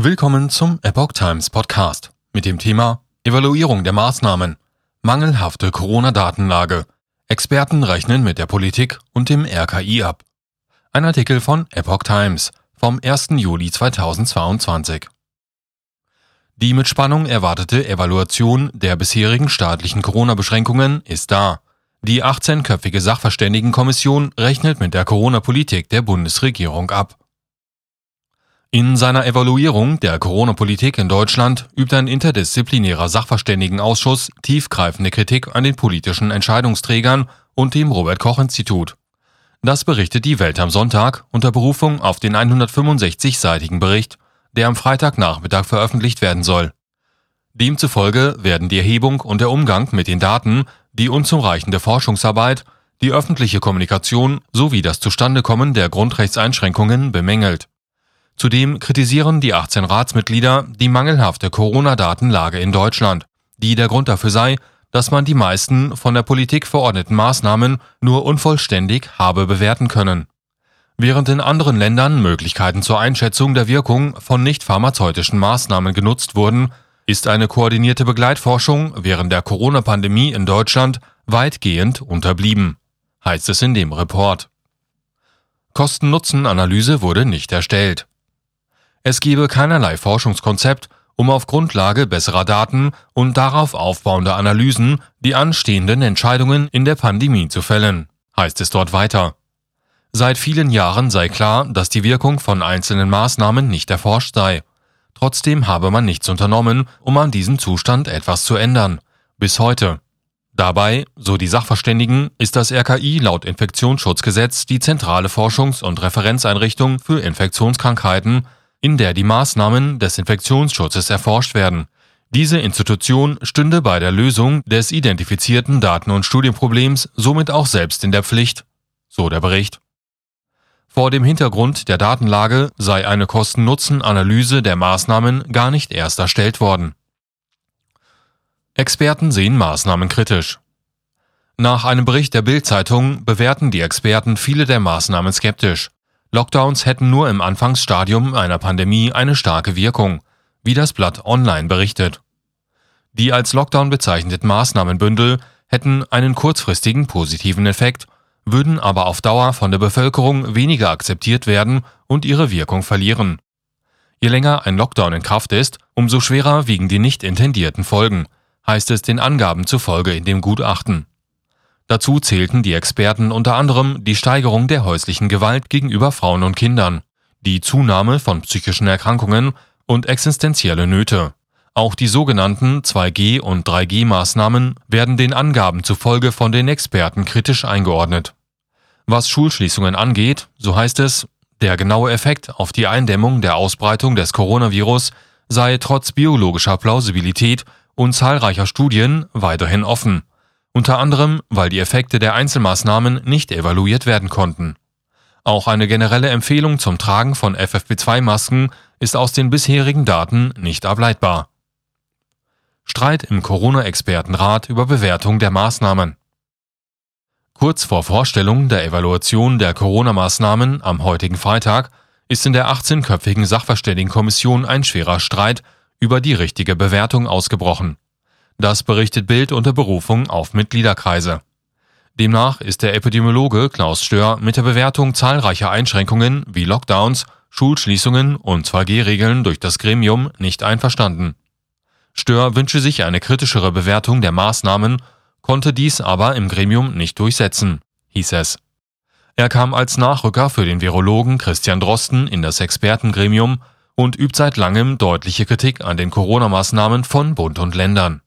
Willkommen zum Epoch Times Podcast mit dem Thema Evaluierung der Maßnahmen, mangelhafte Corona-Datenlage. Experten rechnen mit der Politik und dem RKI ab. Ein Artikel von Epoch Times vom 1. Juli 2022. Die mit Spannung erwartete Evaluation der bisherigen staatlichen Corona-Beschränkungen ist da. Die 18-köpfige Sachverständigenkommission rechnet mit der Corona-Politik der Bundesregierung ab. In seiner Evaluierung der Corona-Politik in Deutschland übt ein interdisziplinärer Sachverständigenausschuss tiefgreifende Kritik an den politischen Entscheidungsträgern und dem Robert Koch Institut. Das berichtet die Welt am Sonntag unter Berufung auf den 165-seitigen Bericht, der am Freitagnachmittag veröffentlicht werden soll. Demzufolge werden die Erhebung und der Umgang mit den Daten, die unzureichende Forschungsarbeit, die öffentliche Kommunikation sowie das Zustandekommen der Grundrechtseinschränkungen bemängelt. Zudem kritisieren die 18 Ratsmitglieder die mangelhafte Corona-Datenlage in Deutschland, die der Grund dafür sei, dass man die meisten von der Politik verordneten Maßnahmen nur unvollständig habe bewerten können. Während in anderen Ländern Möglichkeiten zur Einschätzung der Wirkung von nicht pharmazeutischen Maßnahmen genutzt wurden, ist eine koordinierte Begleitforschung während der Corona-Pandemie in Deutschland weitgehend unterblieben, heißt es in dem Report. Kosten-Nutzen-Analyse wurde nicht erstellt. Es gebe keinerlei Forschungskonzept, um auf Grundlage besserer Daten und darauf aufbauender Analysen die anstehenden Entscheidungen in der Pandemie zu fällen, heißt es dort weiter. Seit vielen Jahren sei klar, dass die Wirkung von einzelnen Maßnahmen nicht erforscht sei. Trotzdem habe man nichts unternommen, um an diesem Zustand etwas zu ändern. Bis heute. Dabei, so die Sachverständigen, ist das RKI laut Infektionsschutzgesetz die zentrale Forschungs- und Referenzeinrichtung für Infektionskrankheiten in der die Maßnahmen des Infektionsschutzes erforscht werden. Diese Institution stünde bei der Lösung des identifizierten Daten- und Studienproblems somit auch selbst in der Pflicht, so der Bericht. Vor dem Hintergrund der Datenlage sei eine Kosten-Nutzen-Analyse der Maßnahmen gar nicht erst erstellt worden. Experten sehen Maßnahmen kritisch. Nach einem Bericht der Bild-Zeitung bewerten die Experten viele der Maßnahmen skeptisch. Lockdowns hätten nur im Anfangsstadium einer Pandemie eine starke Wirkung, wie das Blatt online berichtet. Die als Lockdown bezeichneten Maßnahmenbündel hätten einen kurzfristigen positiven Effekt, würden aber auf Dauer von der Bevölkerung weniger akzeptiert werden und ihre Wirkung verlieren. Je länger ein Lockdown in Kraft ist, umso schwerer wiegen die nicht intendierten Folgen, heißt es den Angaben zufolge in dem Gutachten. Dazu zählten die Experten unter anderem die Steigerung der häuslichen Gewalt gegenüber Frauen und Kindern, die Zunahme von psychischen Erkrankungen und existenzielle Nöte. Auch die sogenannten 2G- und 3G-Maßnahmen werden den Angaben zufolge von den Experten kritisch eingeordnet. Was Schulschließungen angeht, so heißt es, der genaue Effekt auf die Eindämmung der Ausbreitung des Coronavirus sei trotz biologischer Plausibilität und zahlreicher Studien weiterhin offen unter anderem weil die Effekte der Einzelmaßnahmen nicht evaluiert werden konnten. Auch eine generelle Empfehlung zum Tragen von FFP2-Masken ist aus den bisherigen Daten nicht ableitbar. Streit im Corona-Expertenrat über Bewertung der Maßnahmen. Kurz vor Vorstellung der Evaluation der Corona-Maßnahmen am heutigen Freitag ist in der 18-köpfigen Sachverständigenkommission ein schwerer Streit über die richtige Bewertung ausgebrochen. Das berichtet Bild unter Berufung auf Mitgliederkreise. Demnach ist der Epidemiologe Klaus Stör mit der Bewertung zahlreicher Einschränkungen wie Lockdowns, Schulschließungen und 2G-Regeln durch das Gremium nicht einverstanden. Stör wünsche sich eine kritischere Bewertung der Maßnahmen, konnte dies aber im Gremium nicht durchsetzen, hieß es. Er kam als Nachrücker für den Virologen Christian Drosten in das Expertengremium und übt seit langem deutliche Kritik an den Corona-Maßnahmen von Bund und Ländern.